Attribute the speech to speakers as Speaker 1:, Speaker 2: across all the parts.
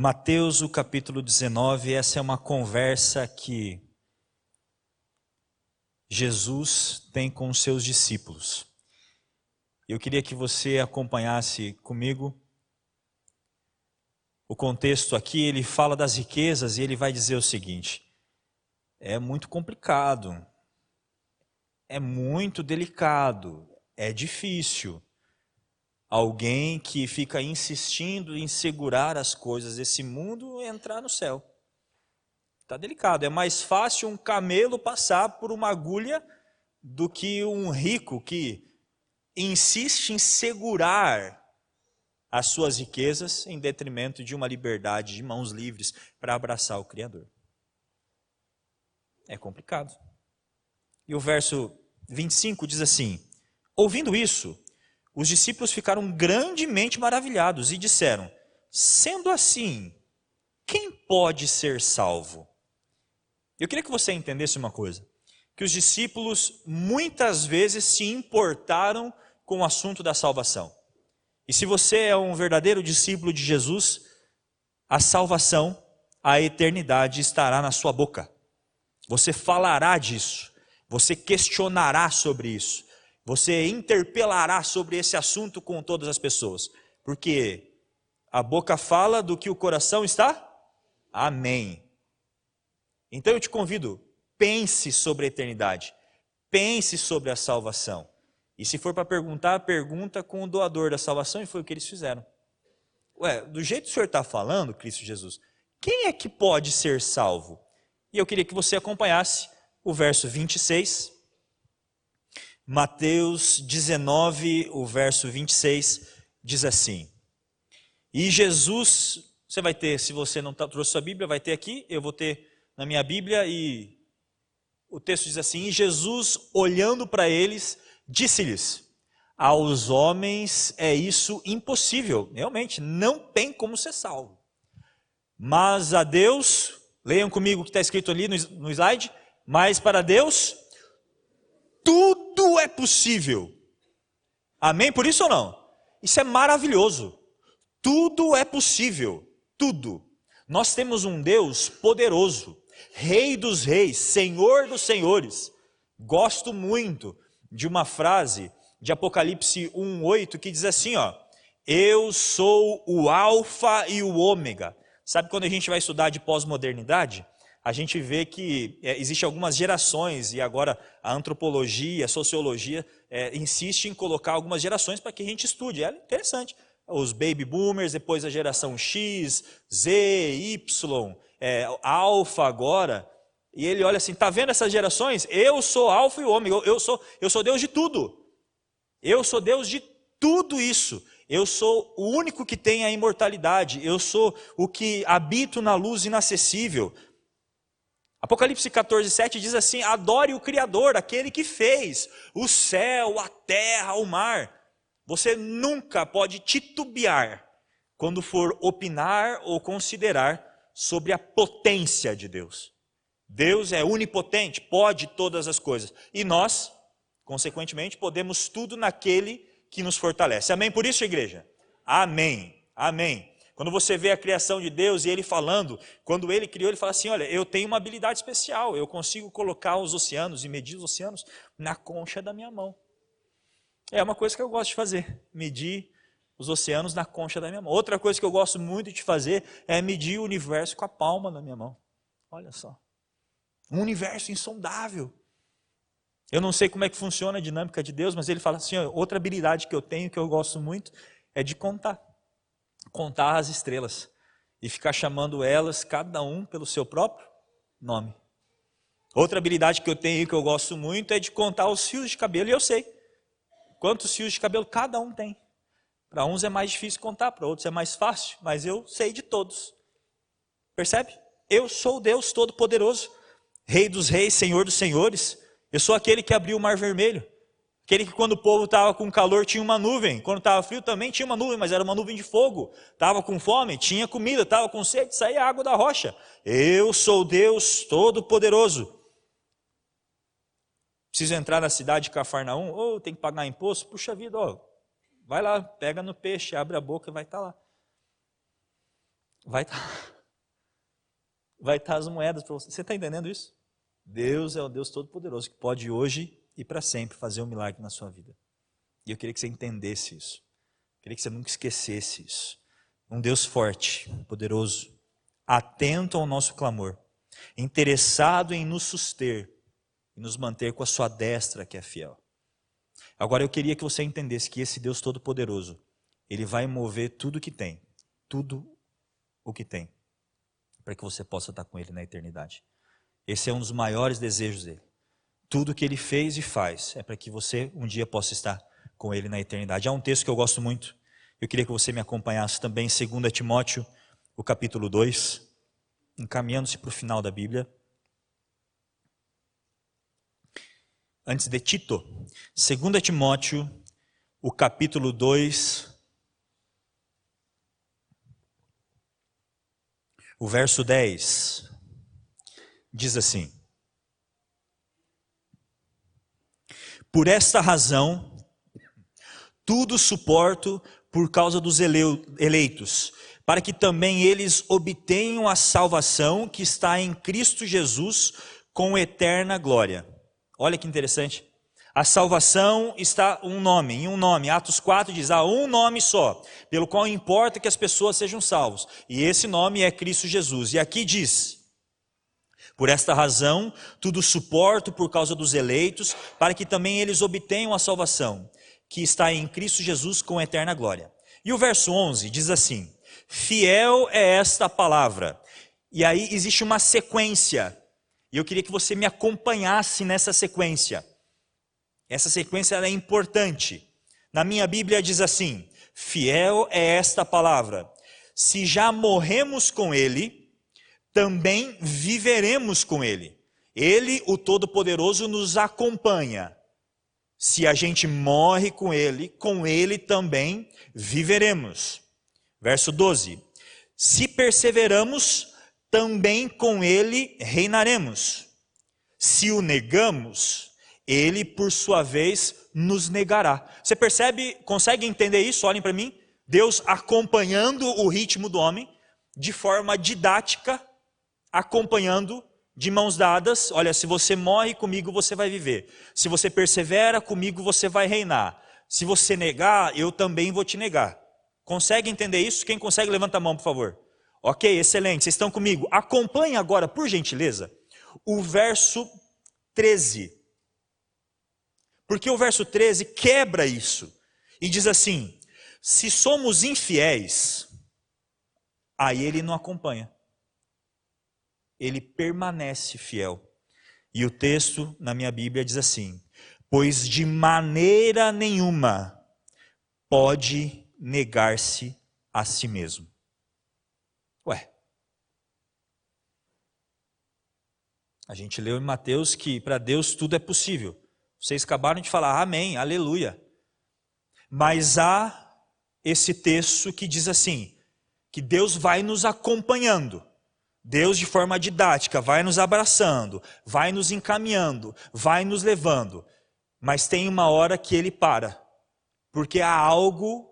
Speaker 1: Mateus, o capítulo 19, essa é uma conversa que Jesus tem com os seus discípulos. Eu queria que você acompanhasse comigo o contexto aqui. Ele fala das riquezas e ele vai dizer o seguinte: é muito complicado, é muito delicado, é difícil alguém que fica insistindo em segurar as coisas desse mundo entrar no céu. Está delicado. É mais fácil um camelo passar por uma agulha do que um rico que insiste em segurar as suas riquezas em detrimento de uma liberdade de mãos livres para abraçar o Criador. É complicado. E o verso 25 diz assim: Ouvindo isso, os discípulos ficaram grandemente maravilhados e disseram: Sendo assim, quem pode ser salvo? Eu queria que você entendesse uma coisa: que os discípulos muitas vezes se importaram com o assunto da salvação. E se você é um verdadeiro discípulo de Jesus, a salvação, a eternidade estará na sua boca. Você falará disso, você questionará sobre isso, você interpelará sobre esse assunto com todas as pessoas, porque a boca fala do que o coração está? Amém. Então eu te convido, pense sobre a eternidade, pense sobre a salvação. E se for para perguntar, pergunta com o doador da salvação, e foi o que eles fizeram. Ué, do jeito que o senhor está falando, Cristo Jesus, quem é que pode ser salvo? E eu queria que você acompanhasse o verso 26 Mateus 19, o verso 26, diz assim: E Jesus, você vai ter, se você não tá, trouxe sua Bíblia, vai ter aqui, eu vou ter na minha Bíblia, e o texto diz assim: E Jesus, olhando para eles, disse-lhes: Aos homens é isso impossível, realmente, não tem como ser salvo. Mas a Deus, leiam comigo o que está escrito ali no, no slide, mas para Deus, tudo é possível. Amém? Por isso ou não? Isso é maravilhoso. Tudo é possível. Tudo. Nós temos um Deus poderoso, Rei dos Reis, Senhor dos Senhores. Gosto muito de uma frase de Apocalipse 1:8 que diz assim, ó: Eu sou o alfa e o ômega. Sabe quando a gente vai estudar de pós-modernidade? A gente vê que é, existe algumas gerações, e agora a antropologia, a sociologia é, insiste em colocar algumas gerações para que a gente estude. É interessante. Os baby boomers, depois a geração X, Z, Y, é, alfa agora. E ele olha assim, tá vendo essas gerações? Eu sou alfa e ômega, eu, eu, sou, eu sou Deus de tudo. Eu sou Deus de tudo isso. Eu sou o único que tem a imortalidade. Eu sou o que habito na luz inacessível. Apocalipse 14, 7 diz assim: adore o Criador, aquele que fez o céu, a terra, o mar. Você nunca pode titubear quando for opinar ou considerar sobre a potência de Deus. Deus é onipotente, pode todas as coisas. E nós, consequentemente, podemos tudo naquele que nos fortalece. Amém por isso, igreja? Amém. Amém. Quando você vê a criação de Deus e ele falando, quando ele criou, ele fala assim: Olha, eu tenho uma habilidade especial, eu consigo colocar os oceanos e medir os oceanos na concha da minha mão. É uma coisa que eu gosto de fazer, medir os oceanos na concha da minha mão. Outra coisa que eu gosto muito de fazer é medir o universo com a palma da minha mão. Olha só. Um universo insondável. Eu não sei como é que funciona a dinâmica de Deus, mas ele fala assim: outra habilidade que eu tenho, que eu gosto muito, é de contar contar as estrelas e ficar chamando elas, cada um, pelo seu próprio nome. Outra habilidade que eu tenho e que eu gosto muito é de contar os fios de cabelo, e eu sei quantos fios de cabelo cada um tem. Para uns é mais difícil contar, para outros é mais fácil, mas eu sei de todos. Percebe? Eu sou Deus Todo-Poderoso, Rei dos Reis, Senhor dos Senhores. Eu sou aquele que abriu o mar vermelho. Aquele que quando o povo estava com calor tinha uma nuvem, quando estava frio também tinha uma nuvem, mas era uma nuvem de fogo. Estava com fome, tinha comida, estava com sede, saía água da rocha. Eu sou Deus Todo-Poderoso. Preciso entrar na cidade de Cafarnaum, ou oh, tem que pagar imposto? Puxa vida, ó, vai lá, pega no peixe, abre a boca e vai estar tá lá. vai estar tá, vai tá as moedas para você. Você está entendendo isso? Deus é o Deus Todo-Poderoso que pode hoje e para sempre fazer um milagre na sua vida. E eu queria que você entendesse isso. Eu queria que você nunca esquecesse isso. Um Deus forte, poderoso, atento ao nosso clamor, interessado em nos suster e nos manter com a sua destra que é fiel. Agora eu queria que você entendesse que esse Deus Todo-Poderoso, ele vai mover tudo o que tem, tudo o que tem, para que você possa estar com ele na eternidade. Esse é um dos maiores desejos dele. Tudo que ele fez e faz é para que você um dia possa estar com ele na eternidade. Há um texto que eu gosto muito, eu queria que você me acompanhasse também, 2 Timóteo, o capítulo 2, encaminhando-se para o final da Bíblia. Antes de Tito, 2 Timóteo, o capítulo 2, o verso 10, diz assim: Por esta razão, tudo suporto por causa dos eleitos, para que também eles obtenham a salvação que está em Cristo Jesus com eterna glória. Olha que interessante. A salvação está um nome, em um nome. Atos 4 diz: há um nome só, pelo qual importa que as pessoas sejam salvos. E esse nome é Cristo Jesus. E aqui diz: por esta razão, tudo suporto por causa dos eleitos, para que também eles obtenham a salvação, que está em Cristo Jesus com eterna glória. E o verso 11 diz assim: Fiel é esta palavra. E aí existe uma sequência, e eu queria que você me acompanhasse nessa sequência. Essa sequência é importante. Na minha Bíblia diz assim: Fiel é esta palavra. Se já morremos com ele, também viveremos com Ele. Ele, o Todo-Poderoso, nos acompanha. Se a gente morre com Ele, com Ele também viveremos. Verso 12: Se perseveramos, também com Ele reinaremos. Se o negamos, Ele, por sua vez, nos negará. Você percebe, consegue entender isso? Olhem para mim. Deus acompanhando o ritmo do homem, de forma didática, acompanhando de mãos dadas. Olha, se você morre comigo, você vai viver. Se você persevera comigo, você vai reinar. Se você negar, eu também vou te negar. Consegue entender isso? Quem consegue, levanta a mão, por favor. Ok, excelente, vocês estão comigo. Acompanhe agora, por gentileza, o verso 13. Porque o verso 13 quebra isso e diz assim: se somos infiéis, aí ele não acompanha ele permanece fiel. E o texto na minha Bíblia diz assim: Pois de maneira nenhuma pode negar-se a si mesmo. Ué. A gente leu em Mateus que para Deus tudo é possível. Vocês acabaram de falar amém, aleluia. Mas há esse texto que diz assim: que Deus vai nos acompanhando. Deus, de forma didática, vai nos abraçando, vai nos encaminhando, vai nos levando, mas tem uma hora que ele para, porque há algo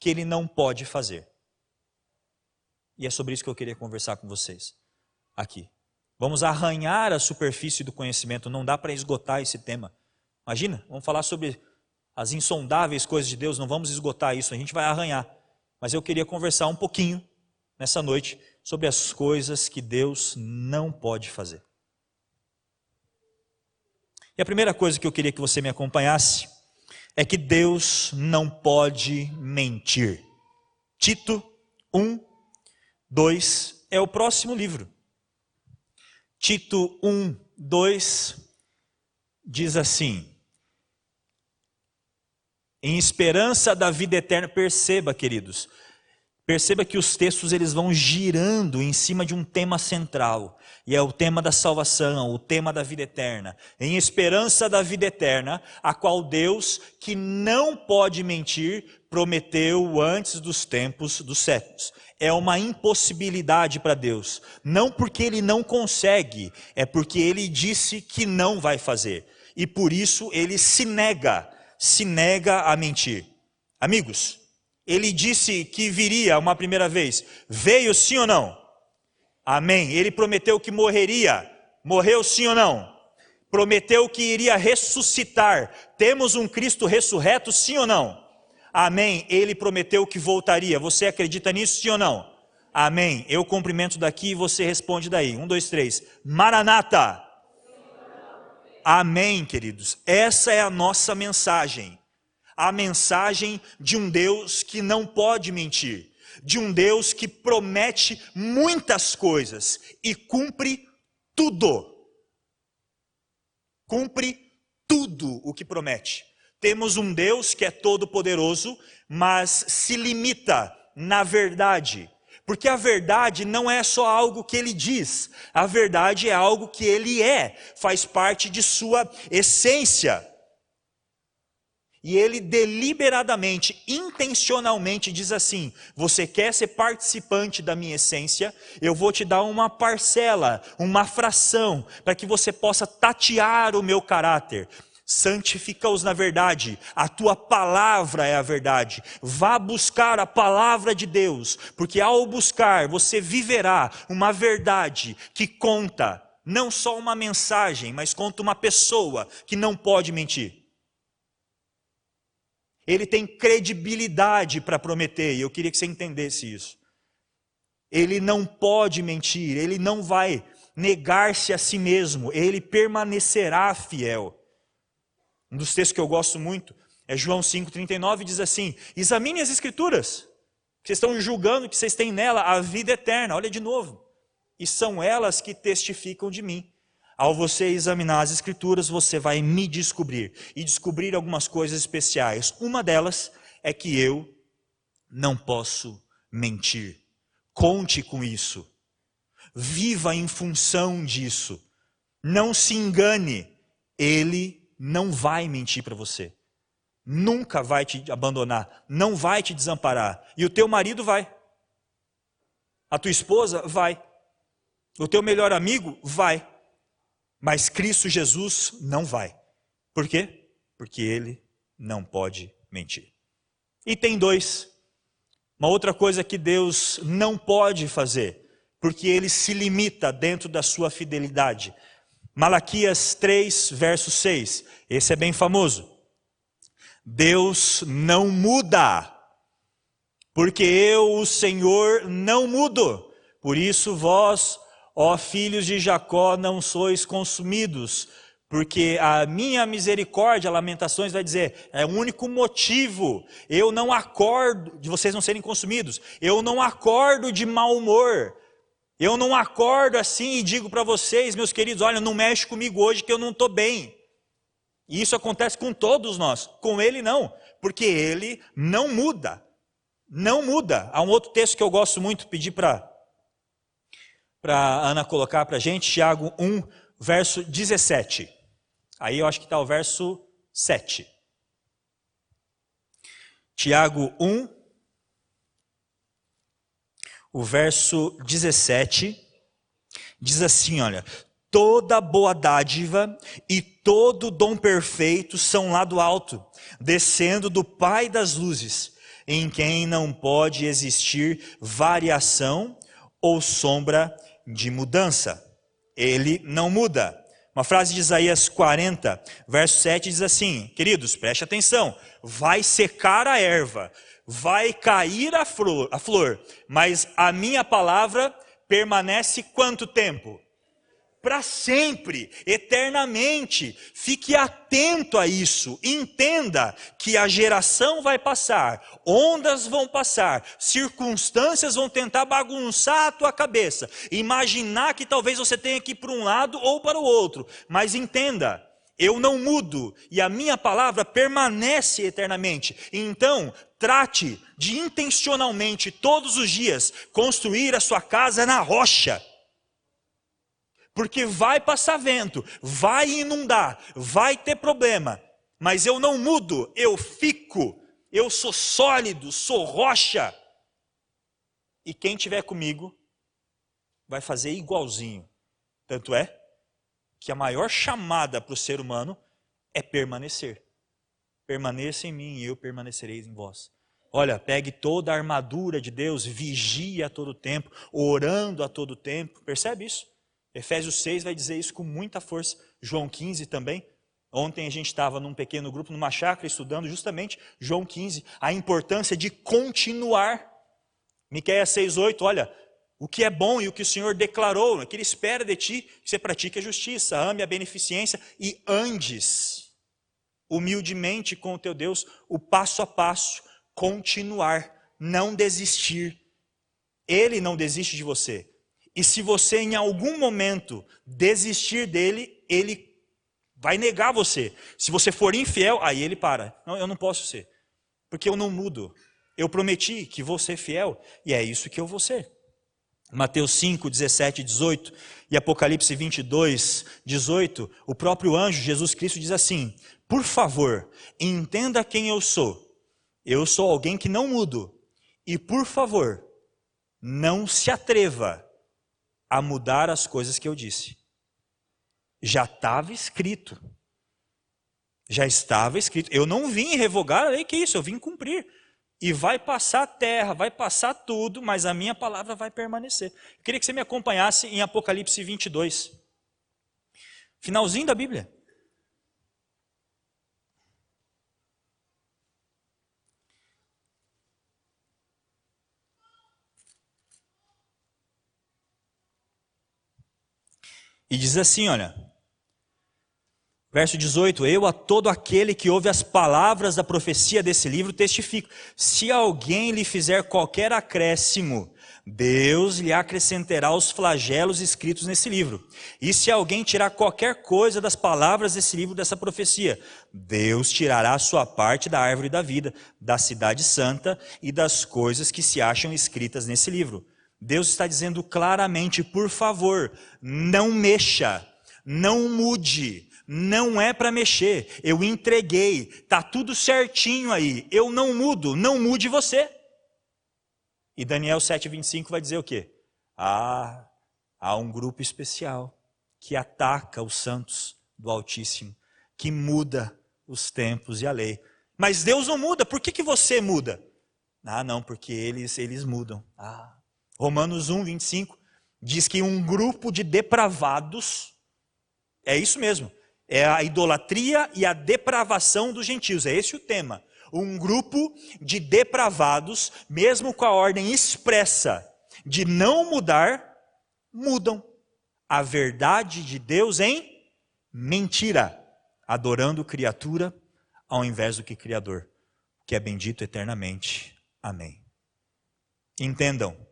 Speaker 1: que ele não pode fazer. E é sobre isso que eu queria conversar com vocês aqui. Vamos arranhar a superfície do conhecimento, não dá para esgotar esse tema. Imagina, vamos falar sobre as insondáveis coisas de Deus, não vamos esgotar isso, a gente vai arranhar. Mas eu queria conversar um pouquinho nessa noite sobre as coisas que Deus não pode fazer. E a primeira coisa que eu queria que você me acompanhasse é que Deus não pode mentir. Tito 1, 2 é o próximo livro. Tito 1, 2 diz assim: Em esperança da vida eterna, perceba, queridos, Perceba que os textos eles vão girando em cima de um tema central, e é o tema da salvação, o tema da vida eterna, em esperança da vida eterna, a qual Deus, que não pode mentir, prometeu antes dos tempos dos séculos. É uma impossibilidade para Deus, não porque ele não consegue, é porque ele disse que não vai fazer, e por isso ele se nega, se nega a mentir. Amigos, Ele disse que viria uma primeira vez. Veio sim ou não? Amém. Ele prometeu que morreria. Morreu sim ou não? Prometeu que iria ressuscitar. Temos um Cristo ressurreto, sim ou não? Amém. Ele prometeu que voltaria. Você acredita nisso, sim ou não? Amém. Eu cumprimento daqui e você responde daí. Um, dois, três. Maranata. Amém, queridos. Essa é a nossa mensagem. A mensagem de um Deus que não pode mentir. De um Deus que promete muitas coisas e cumpre tudo cumpre tudo o que promete. Temos um Deus que é todo-poderoso, mas se limita na verdade. Porque a verdade não é só algo que ele diz, a verdade é algo que ele é, faz parte de sua essência. E ele deliberadamente, intencionalmente diz assim: Você quer ser participante da minha essência? Eu vou te dar uma parcela, uma fração, para que você possa tatear o meu caráter. Santifica-os na verdade, a tua palavra é a verdade. Vá buscar a palavra de Deus, porque ao buscar você viverá uma verdade que conta não só uma mensagem, mas conta uma pessoa que não pode mentir. Ele tem credibilidade para prometer, e eu queria que você entendesse isso. Ele não pode mentir, ele não vai negar-se a si mesmo, ele permanecerá fiel. Um dos textos que eu gosto muito é João 5,39, diz assim: Examine as Escrituras, vocês estão julgando que vocês têm nela a vida eterna, olha de novo, e são elas que testificam de mim. Ao você examinar as Escrituras, você vai me descobrir e descobrir algumas coisas especiais. Uma delas é que eu não posso mentir. Conte com isso. Viva em função disso. Não se engane. Ele não vai mentir para você. Nunca vai te abandonar. Não vai te desamparar. E o teu marido vai. A tua esposa vai. O teu melhor amigo vai. Mas Cristo Jesus não vai. Por quê? Porque ele não pode mentir. E tem dois. Uma outra coisa que Deus não pode fazer, porque ele se limita dentro da sua fidelidade. Malaquias 3, verso 6. Esse é bem famoso. Deus não muda, porque eu, o Senhor, não mudo. Por isso vós Ó filhos de Jacó, não sois consumidos, porque a minha misericórdia, Lamentações vai dizer, é o único motivo. Eu não acordo de vocês não serem consumidos. Eu não acordo de mau humor. Eu não acordo assim e digo para vocês, meus queridos, olha, não mexe comigo hoje que eu não estou bem. E isso acontece com todos nós. Com ele não, porque ele não muda. Não muda. Há um outro texto que eu gosto muito, pedir para para Ana colocar para a gente, Tiago 1, verso 17. Aí eu acho que está o verso 7. Tiago 1, o verso 17, diz assim: olha, toda boa dádiva e todo dom perfeito são lá do alto, descendo do Pai das luzes, em quem não pode existir variação ou sombra de mudança. Ele não muda. Uma frase de Isaías 40, verso 7 diz assim: Queridos, preste atenção. Vai secar a erva, vai cair a flor, a flor, mas a minha palavra permanece quanto tempo? Para sempre, eternamente. Fique atento a isso. Entenda que a geração vai passar, ondas vão passar, circunstâncias vão tentar bagunçar a tua cabeça. Imaginar que talvez você tenha que ir para um lado ou para o outro. Mas entenda, eu não mudo e a minha palavra permanece eternamente. Então, trate de intencionalmente todos os dias construir a sua casa na rocha porque vai passar vento, vai inundar, vai ter problema, mas eu não mudo, eu fico, eu sou sólido, sou rocha. E quem tiver comigo vai fazer igualzinho. Tanto é que a maior chamada para o ser humano é permanecer. Permaneça em mim e eu permanecerei em vós. Olha, pegue toda a armadura de Deus, vigie a todo tempo, orando a todo tempo. Percebe isso? Efésios 6 vai dizer isso com muita força. João 15 também. Ontem a gente estava num pequeno grupo, numa chácara, estudando justamente João 15, a importância de continuar. Miqueias 6,8, olha, o que é bom e o que o Senhor declarou, é que Ele espera de ti, que você pratique a justiça, ame a beneficência e andes humildemente com o teu Deus, o passo a passo, continuar, não desistir. Ele não desiste de você. E se você em algum momento desistir dele, ele vai negar você. Se você for infiel, aí ele para. Não, eu não posso ser. Porque eu não mudo. Eu prometi que vou ser fiel e é isso que eu vou ser. Mateus 5, 17 e 18 e Apocalipse 22, 18, o próprio anjo Jesus Cristo diz assim: Por favor, entenda quem eu sou. Eu sou alguém que não mudo. E por favor, não se atreva a mudar as coisas que eu disse. Já estava escrito. Já estava escrito. Eu não vim revogar a lei, que isso, eu vim cumprir. E vai passar a terra, vai passar tudo, mas a minha palavra vai permanecer. Eu queria que você me acompanhasse em Apocalipse 22. Finalzinho da Bíblia. E diz assim, olha, verso 18: Eu a todo aquele que ouve as palavras da profecia desse livro testifico: se alguém lhe fizer qualquer acréscimo, Deus lhe acrescentará os flagelos escritos nesse livro. E se alguém tirar qualquer coisa das palavras desse livro, dessa profecia, Deus tirará a sua parte da árvore da vida, da cidade santa e das coisas que se acham escritas nesse livro. Deus está dizendo claramente, por favor, não mexa, não mude, não é para mexer. Eu entreguei, tá tudo certinho aí. Eu não mudo, não mude você. E Daniel 7:25 vai dizer o quê? Ah, há um grupo especial que ataca os santos do Altíssimo, que muda os tempos e a lei. Mas Deus não muda, por que, que você muda? Ah, não, porque eles, eles mudam. Ah, Romanos 1, 25 diz que um grupo de depravados, é isso mesmo, é a idolatria e a depravação dos gentios, é esse o tema. Um grupo de depravados, mesmo com a ordem expressa de não mudar, mudam a verdade de Deus em mentira, adorando criatura ao invés do que Criador, que é bendito eternamente. Amém. Entendam,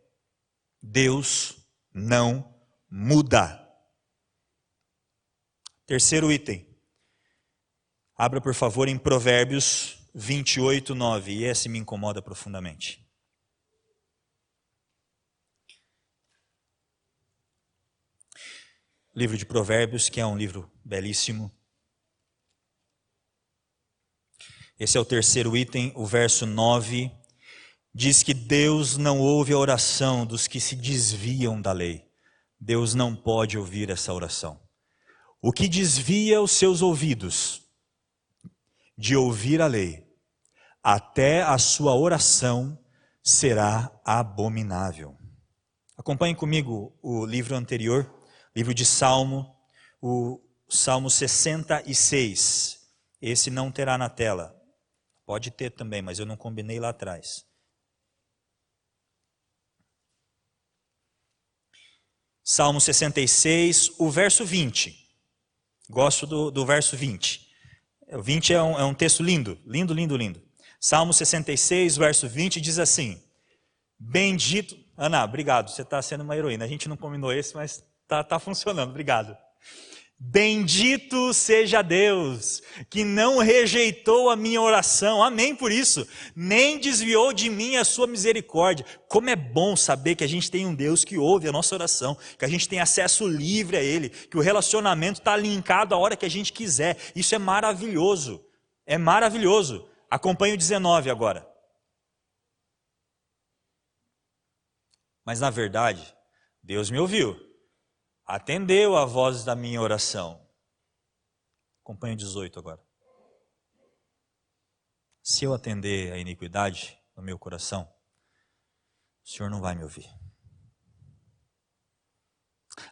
Speaker 1: Deus não muda. Terceiro item. Abra, por favor, em Provérbios 28, 9. E esse me incomoda profundamente. Livro de Provérbios, que é um livro belíssimo. Esse é o terceiro item, o verso 9 diz que Deus não ouve a oração dos que se desviam da lei. Deus não pode ouvir essa oração. O que desvia os seus ouvidos de ouvir a lei, até a sua oração será abominável. Acompanhe comigo o livro anterior, livro de Salmo, o Salmo 66. Esse não terá na tela. Pode ter também, mas eu não combinei lá atrás. Salmo 66, o verso 20. Gosto do, do verso 20. O 20 é um, é um texto lindo, lindo, lindo, lindo. Salmo 66, verso 20 diz assim: Bendito. Ana, obrigado, você está sendo uma heroína. A gente não combinou esse, mas está tá funcionando, obrigado. Bendito seja Deus, que não rejeitou a minha oração, amém por isso, nem desviou de mim a sua misericórdia. Como é bom saber que a gente tem um Deus que ouve a nossa oração, que a gente tem acesso livre a Ele, que o relacionamento está linkado a hora que a gente quiser. Isso é maravilhoso, é maravilhoso. Acompanhe o 19 agora. Mas na verdade, Deus me ouviu atendeu a voz da minha oração. Acompanhe o 18 agora. Se eu atender a iniquidade, no meu coração, o Senhor não vai me ouvir.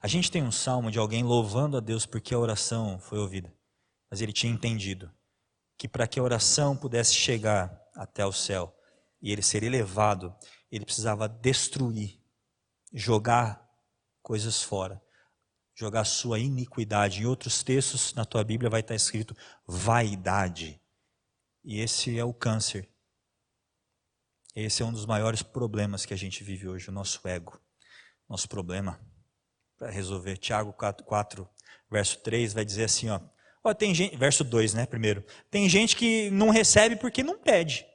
Speaker 1: A gente tem um salmo de alguém louvando a Deus porque a oração foi ouvida, mas ele tinha entendido que para que a oração pudesse chegar até o céu e ele ser elevado, ele precisava destruir, jogar coisas fora, jogar sua iniquidade. Em outros textos na tua Bíblia vai estar escrito vaidade. E esse é o câncer. Esse é um dos maiores problemas que a gente vive hoje, o nosso ego. Nosso problema para resolver. Tiago 4, 4, verso 3 vai dizer assim, ó. ó. tem gente, verso 2, né, primeiro. Tem gente que não recebe porque não pede.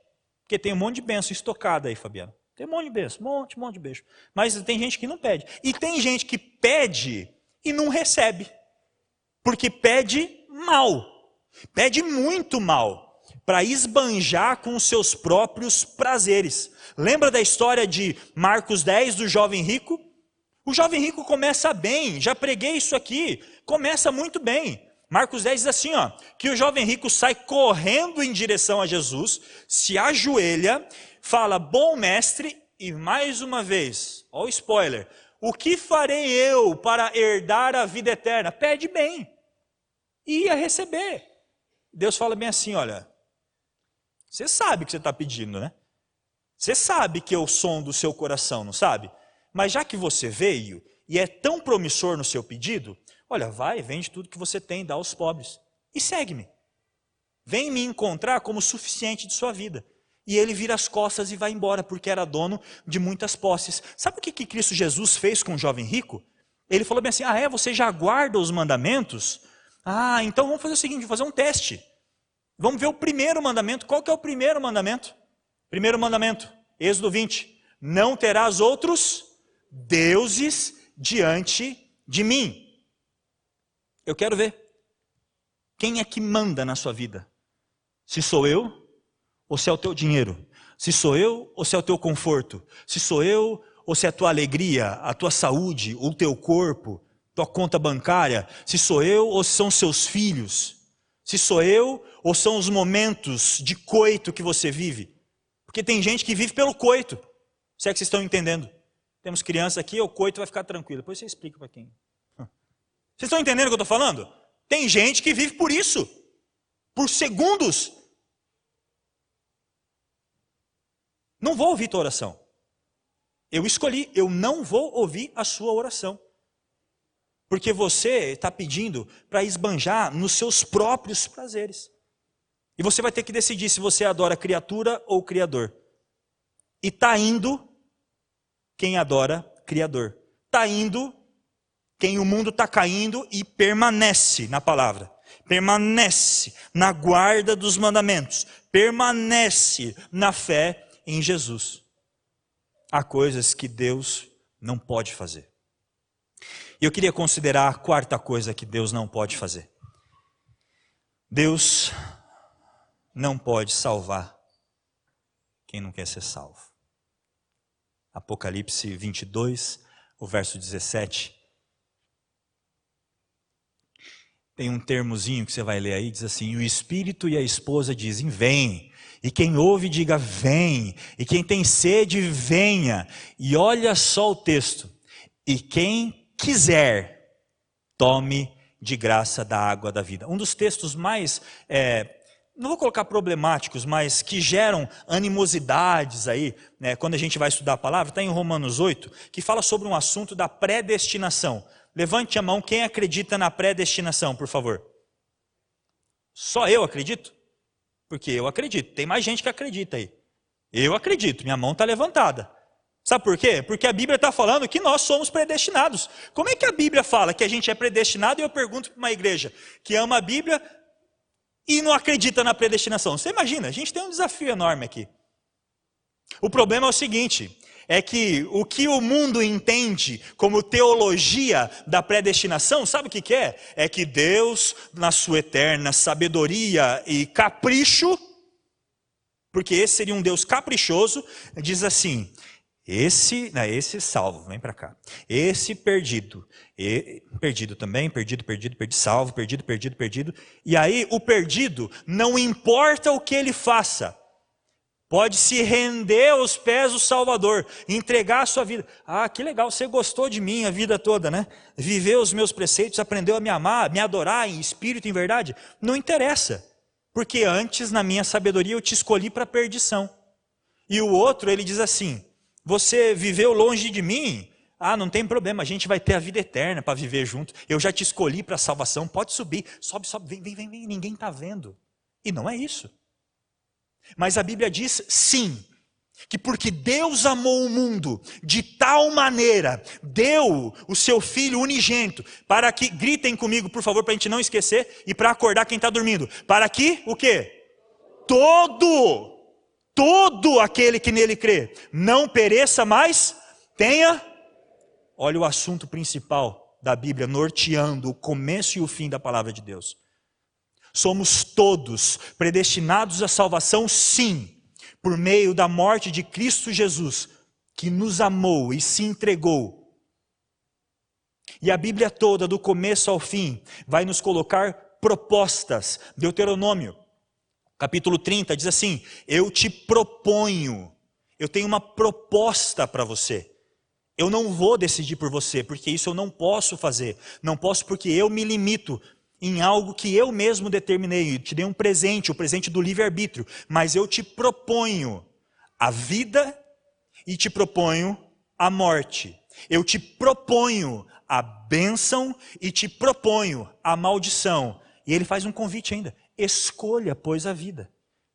Speaker 1: Porque tem um monte de bênção estocada aí, Fabiano. Tem um monte de bênção, um monte, um monte de beijo. Mas tem gente que não pede. E tem gente que pede e não recebe. Porque pede mal. Pede muito mal para esbanjar com os seus próprios prazeres. Lembra da história de Marcos 10 do jovem rico? O jovem rico começa bem, já preguei isso aqui, começa muito bem. Marcos 10 diz assim, ó, que o jovem rico sai correndo em direção a Jesus, se ajoelha, fala: "Bom mestre", e mais uma vez, ó o spoiler, o que farei eu para herdar a vida eterna? Pede bem. E ia receber. Deus fala bem assim: olha, você sabe o que você está pedindo, né? Você sabe que eu som do seu coração, não sabe? Mas já que você veio e é tão promissor no seu pedido, olha, vai, vende tudo que você tem, dá aos pobres e segue-me. Vem me encontrar como suficiente de sua vida. E ele vira as costas e vai embora, porque era dono de muitas posses. Sabe o que, que Cristo Jesus fez com o jovem rico? Ele falou bem assim: Ah, é? Você já guarda os mandamentos? Ah, então vamos fazer o seguinte: vamos fazer um teste. Vamos ver o primeiro mandamento. Qual que é o primeiro mandamento? Primeiro mandamento, Êxodo 20. Não terás outros deuses diante de mim. Eu quero ver. Quem é que manda na sua vida? Se sou eu ou se é o teu dinheiro? Se sou eu ou se é o teu conforto? Se sou eu ou se é a tua alegria, a tua saúde, o teu corpo, tua conta bancária? Se sou eu ou se são seus filhos? Se sou eu ou são os momentos de coito que você vive? Porque tem gente que vive pelo coito. Se é que vocês estão entendendo. Temos criança aqui, o coito vai ficar tranquilo. Depois você explica para quem. Vocês estão entendendo o que eu estou falando? Tem gente que vive por isso. Por segundos. Não vou ouvir tua oração. Eu escolhi, eu não vou ouvir a sua oração. Porque você está pedindo para esbanjar nos seus próprios prazeres. E você vai ter que decidir se você adora criatura ou criador. E está indo quem adora Criador. Está indo quem o mundo está caindo e permanece na palavra. Permanece na guarda dos mandamentos. Permanece na fé em Jesus. Há coisas que Deus não pode fazer. E eu queria considerar a quarta coisa que Deus não pode fazer. Deus não pode salvar quem não quer ser salvo. Apocalipse 22, o verso 17. Tem um termozinho que você vai ler aí, diz assim: o espírito e a esposa dizem: Vem. E quem ouve, diga: Vem. E quem tem sede, venha. E olha só o texto: E quem quiser, tome de graça da água da vida. Um dos textos mais é, não vou colocar problemáticos, mas que geram animosidades aí, né, quando a gente vai estudar a palavra, está em Romanos 8, que fala sobre um assunto da predestinação. Levante a mão quem acredita na predestinação, por favor. Só eu acredito? Porque eu acredito. Tem mais gente que acredita aí. Eu acredito, minha mão está levantada. Sabe por quê? Porque a Bíblia está falando que nós somos predestinados. Como é que a Bíblia fala que a gente é predestinado? E eu pergunto para uma igreja que ama a Bíblia, e não acredita na predestinação. Você imagina, a gente tem um desafio enorme aqui. O problema é o seguinte: é que o que o mundo entende como teologia da predestinação, sabe o que, que é? É que Deus, na sua eterna sabedoria e capricho, porque esse seria um Deus caprichoso, diz assim: esse, não, esse salvo, vem para cá. Esse perdido, e, perdido também, perdido, perdido, perdido, salvo, perdido, perdido, perdido. E aí o perdido, não importa o que ele faça, pode se render aos pés do Salvador, entregar a sua vida. Ah, que legal, você gostou de mim a vida toda, né? Viveu os meus preceitos, aprendeu a me amar, me adorar em espírito e em verdade. Não interessa, porque antes, na minha sabedoria, eu te escolhi para perdição. E o outro, ele diz assim: Você viveu longe de mim? Ah, não tem problema, a gente vai ter a vida eterna para viver junto. Eu já te escolhi para a salvação, pode subir. Sobe, sobe, vem, vem, vem. ninguém está vendo. E não é isso. Mas a Bíblia diz sim, que porque Deus amou o mundo de tal maneira, deu o seu Filho unigênito, para que, gritem comigo, por favor, para a gente não esquecer, e para acordar quem está dormindo, para que, o quê? Todo, todo aquele que nele crê, não pereça mais, tenha, olha o assunto principal da Bíblia, norteando o começo e o fim da palavra de Deus. Somos todos predestinados à salvação, sim, por meio da morte de Cristo Jesus, que nos amou e se entregou. E a Bíblia toda, do começo ao fim, vai nos colocar propostas. Deuteronômio, capítulo 30, diz assim: Eu te proponho, eu tenho uma proposta para você. Eu não vou decidir por você, porque isso eu não posso fazer. Não posso porque eu me limito em algo que eu mesmo determinei. Eu te dei um presente, o presente do livre-arbítrio. Mas eu te proponho a vida e te proponho a morte. Eu te proponho a bênção e te proponho a maldição. E ele faz um convite ainda: escolha, pois, a vida,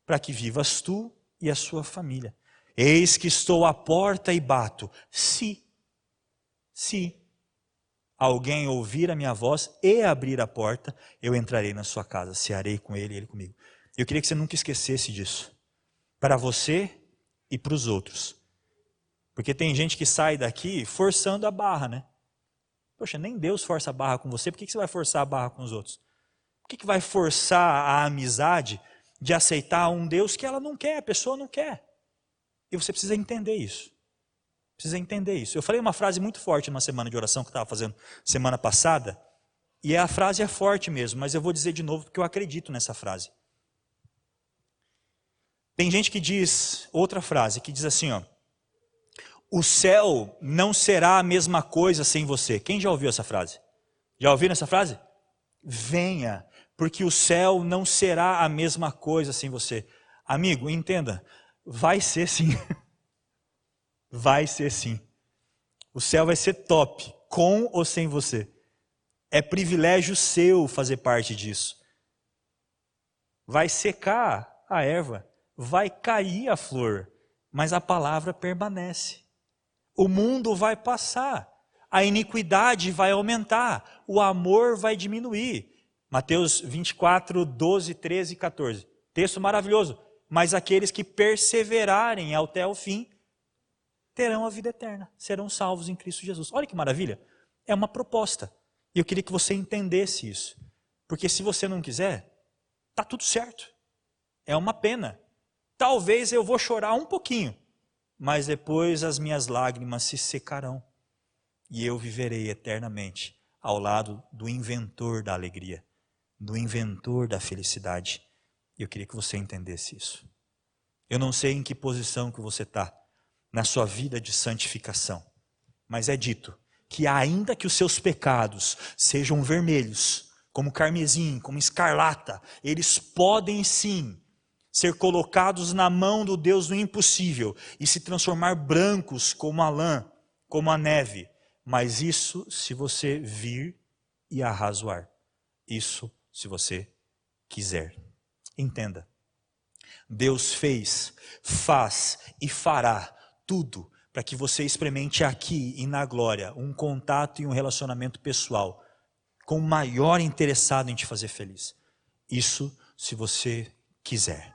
Speaker 1: para que vivas tu e a sua família. Eis que estou à porta e bato. Se, se alguém ouvir a minha voz e abrir a porta, eu entrarei na sua casa, cearei com ele e ele comigo. Eu queria que você nunca esquecesse disso. Para você e para os outros. Porque tem gente que sai daqui forçando a barra, né? Poxa, nem Deus força a barra com você, por que você vai forçar a barra com os outros? Por que vai forçar a amizade de aceitar um Deus que ela não quer, a pessoa não quer? E você precisa entender isso. Precisa entender isso. Eu falei uma frase muito forte numa semana de oração que eu estava fazendo semana passada, e a frase é forte mesmo, mas eu vou dizer de novo porque eu acredito nessa frase. Tem gente que diz outra frase, que diz assim, ó: O céu não será a mesma coisa sem você. Quem já ouviu essa frase? Já ouviram essa frase? Venha, porque o céu não será a mesma coisa sem você. Amigo, entenda, vai ser sim. Vai ser sim. O céu vai ser top, com ou sem você. É privilégio seu fazer parte disso. Vai secar a erva, vai cair a flor, mas a palavra permanece. O mundo vai passar, a iniquidade vai aumentar, o amor vai diminuir. Mateus 24, 12, 13 e 14. Texto maravilhoso. Mas aqueles que perseverarem até o fim terão a vida eterna, serão salvos em Cristo Jesus. Olha que maravilha! É uma proposta. E eu queria que você entendesse isso. Porque se você não quiser, tá tudo certo. É uma pena. Talvez eu vou chorar um pouquinho, mas depois as minhas lágrimas se secarão e eu viverei eternamente ao lado do inventor da alegria, do inventor da felicidade. Eu queria que você entendesse isso. Eu não sei em que posição que você está na sua vida de santificação. Mas é dito que, ainda que os seus pecados sejam vermelhos, como carmesim, como escarlata, eles podem sim ser colocados na mão do Deus do impossível e se transformar brancos como a lã, como a neve. Mas isso se você vir e arrazoar. Isso se você quiser. Entenda. Deus fez, faz e fará tudo para que você experimente aqui e na glória um contato e um relacionamento pessoal com o maior interessado em te fazer feliz. Isso se você quiser.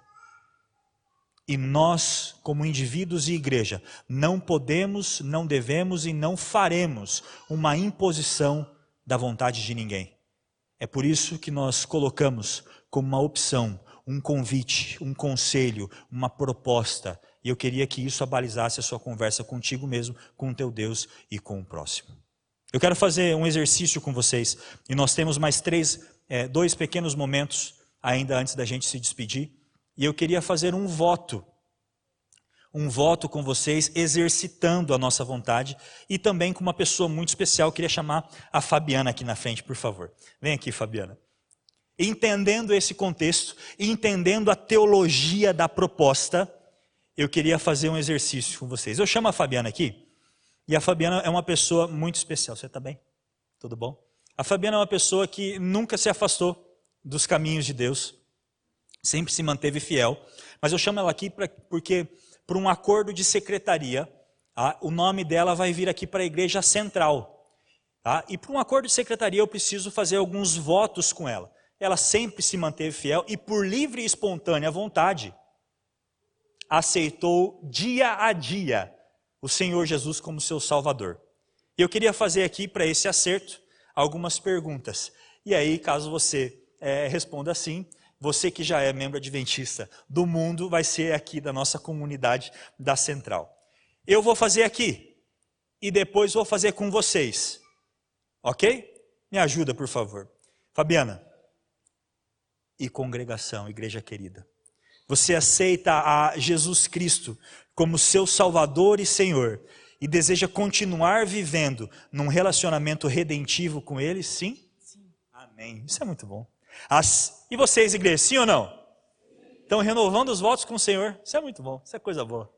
Speaker 1: E nós, como indivíduos e igreja, não podemos, não devemos e não faremos uma imposição da vontade de ninguém. É por isso que nós colocamos como uma opção, um convite, um conselho, uma proposta e eu queria que isso abalizasse a sua conversa contigo mesmo, com o teu Deus e com o próximo. Eu quero fazer um exercício com vocês. E nós temos mais três, é, dois pequenos momentos ainda antes da gente se despedir. E eu queria fazer um voto um voto com vocês, exercitando a nossa vontade, e também com uma pessoa muito especial. Eu queria chamar a Fabiana aqui na frente, por favor. Vem aqui, Fabiana. Entendendo esse contexto, entendendo a teologia da proposta, eu queria fazer um exercício com vocês. Eu chamo a Fabiana aqui, e a Fabiana é uma pessoa muito especial. Você está bem? Tudo bom? A Fabiana é uma pessoa que nunca se afastou dos caminhos de Deus, sempre se manteve fiel. Mas eu chamo ela aqui pra, porque por um acordo de secretaria, tá? o nome dela vai vir aqui para a igreja central. Tá? E por um acordo de secretaria eu preciso fazer alguns votos com ela. Ela sempre se manteve fiel e por livre e espontânea vontade aceitou dia a dia o Senhor Jesus como seu Salvador. Eu queria fazer aqui para esse acerto algumas perguntas. E aí, caso você é, responda sim, você que já é membro adventista do mundo vai ser aqui da nossa comunidade da Central. Eu vou fazer aqui e depois vou fazer com vocês. Ok? Me ajuda, por favor. Fabiana. E congregação, igreja querida. Você aceita a Jesus Cristo como seu Salvador e Senhor e deseja continuar vivendo num relacionamento redentivo com Ele? Sim? Sim. Amém. Isso é muito bom. As... E vocês, igreja, sim ou não? Estão renovando os votos com o Senhor. Isso é muito bom, isso é coisa boa.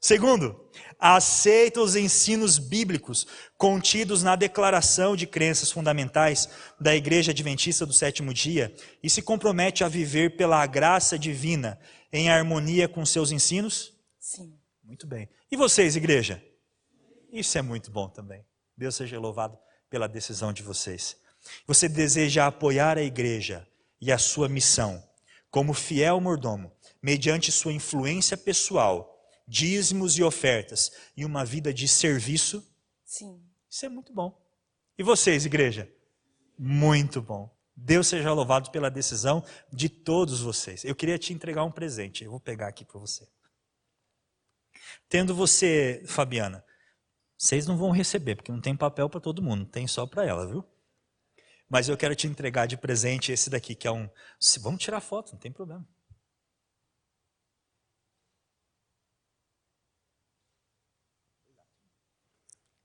Speaker 1: Segundo, aceita os ensinos bíblicos contidos na declaração de crenças fundamentais da Igreja Adventista do Sétimo Dia e se compromete a viver pela graça divina em harmonia com seus ensinos?
Speaker 2: Sim.
Speaker 1: Muito bem. E vocês, igreja? Isso é muito bom também. Deus seja louvado pela decisão de vocês. Você deseja apoiar a igreja e a sua missão como fiel mordomo, mediante sua influência pessoal, dízimos e ofertas e uma vida de serviço?
Speaker 2: Sim.
Speaker 1: Isso é muito bom. E vocês, igreja? Muito bom. Deus seja louvado pela decisão de todos vocês. Eu queria te entregar um presente. Eu vou pegar aqui para você. Tendo você, Fabiana, vocês não vão receber, porque não tem papel para todo mundo, tem só para ela, viu? Mas eu quero te entregar de presente esse daqui, que é um. Vamos tirar foto, não tem problema.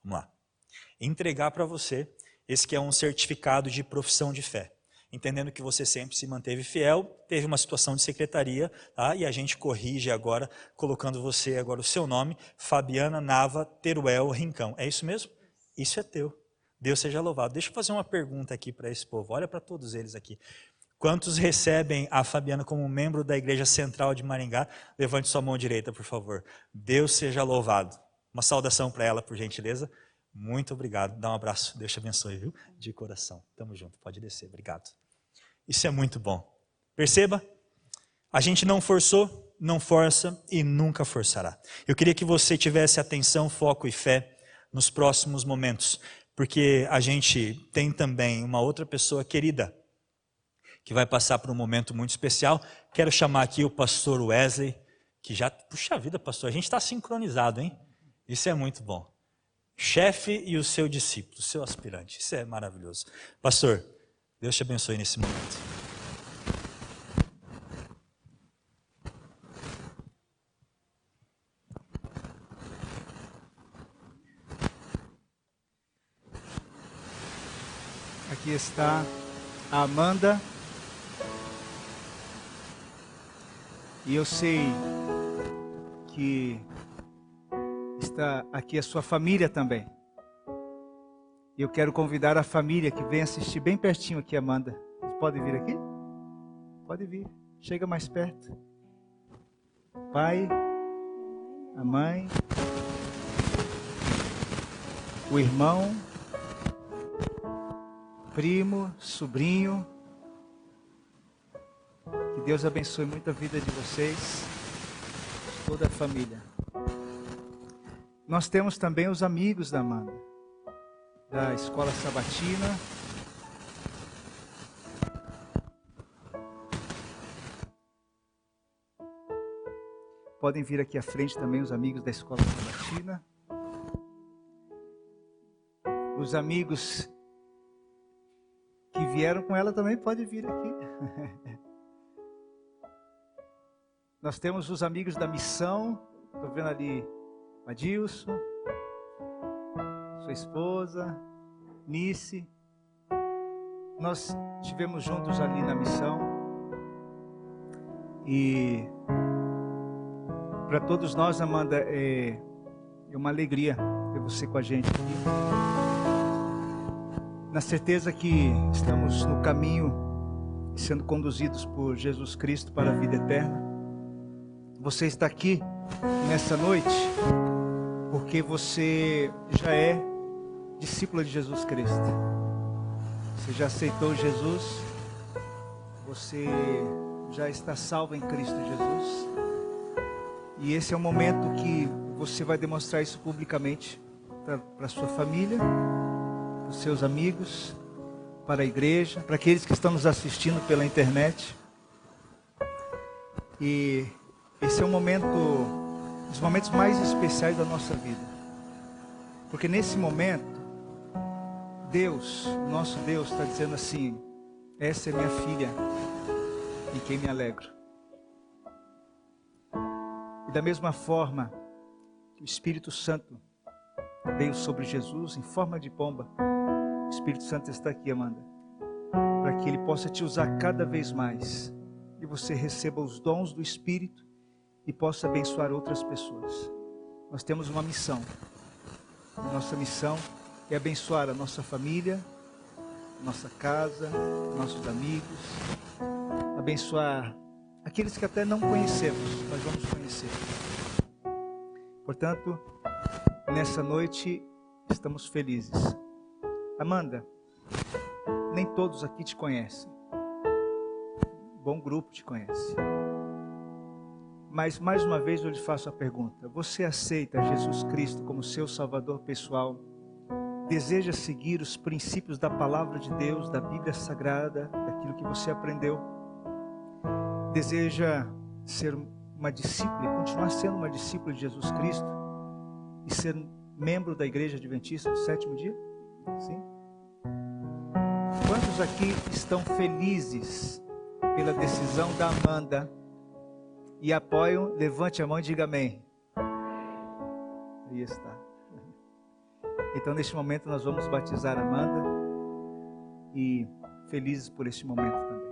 Speaker 1: Vamos lá. Entregar para você esse que é um certificado de profissão de fé. Entendendo que você sempre se manteve fiel, teve uma situação de secretaria, tá? e a gente corrige agora, colocando você agora o seu nome, Fabiana Nava Teruel Rincão. É isso mesmo? Isso é teu. Deus seja louvado. Deixa eu fazer uma pergunta aqui para esse povo. Olha para todos eles aqui. Quantos recebem a Fabiana como membro da Igreja Central de Maringá? Levante sua mão direita, por favor. Deus seja louvado. Uma saudação para ela, por gentileza. Muito obrigado. Dá um abraço. Deus te abençoe, viu? De coração. Tamo junto. Pode descer. Obrigado. Isso é muito bom. Perceba? A gente não forçou, não força e nunca forçará. Eu queria que você tivesse atenção, foco e fé nos próximos momentos porque a gente tem também uma outra pessoa querida que vai passar por um momento muito especial. Quero chamar aqui o pastor Wesley, que já, puxa vida, pastor, a gente está sincronizado, hein? Isso é muito bom. Chefe e o seu discípulo, seu aspirante, isso é maravilhoso. Pastor, Deus te abençoe nesse momento.
Speaker 3: Aqui está a Amanda. E eu sei que está aqui a sua família também. E eu quero convidar a família que vem assistir bem pertinho aqui, Amanda. Vocês podem vir aqui? Pode vir. Chega mais perto. Pai, a mãe, o irmão, primo, sobrinho. Que Deus abençoe muito a vida de vocês, toda a família. Nós temos também os amigos da Amanda, da Escola Sabatina. Podem vir aqui à frente também os amigos da Escola Sabatina. Os amigos que vieram com ela também pode vir aqui. Nós temos os amigos da missão, Estou vendo ali Adilson, sua esposa, Nice. Nós estivemos juntos ali na missão. E para todos nós, Amanda, é, é uma alegria ter você com a gente aqui. Na certeza que estamos no caminho sendo conduzidos por Jesus Cristo para a vida eterna. Você está aqui nessa noite porque você já é discípula de Jesus Cristo. Você já aceitou Jesus, você já está salvo em Cristo Jesus. E esse é o momento que você vai demonstrar isso publicamente para sua família, para os seus amigos, para a igreja, para aqueles que estão nos assistindo pela internet. E esse é um momento, dos momentos mais especiais da nossa vida. Porque nesse momento, Deus, nosso Deus, está dizendo assim: essa é minha filha, em quem me alegro. E da mesma forma que o Espírito Santo veio sobre Jesus em forma de pomba, o Espírito Santo está aqui, Amanda, para que ele possa te usar cada vez mais e você receba os dons do Espírito e possa abençoar outras pessoas. Nós temos uma missão. Nossa missão é abençoar a nossa família, nossa casa, nossos amigos, abençoar aqueles que até não conhecemos, mas vamos conhecer. Portanto, nessa noite estamos felizes. Amanda, nem todos aqui te conhecem. bom grupo te conhece. Mas mais uma vez eu lhe faço a pergunta: você aceita Jesus Cristo como seu Salvador pessoal? Deseja seguir os princípios da palavra de Deus, da Bíblia Sagrada, daquilo que você aprendeu? Deseja ser uma discípula, continuar sendo uma discípula de Jesus Cristo e ser membro da Igreja Adventista do sétimo dia? Sim? Quantos aqui estão felizes pela decisão da Amanda e apoiam? Levante a mão e diga amém. Aí está. Então, neste momento, nós vamos batizar Amanda e felizes por este momento também.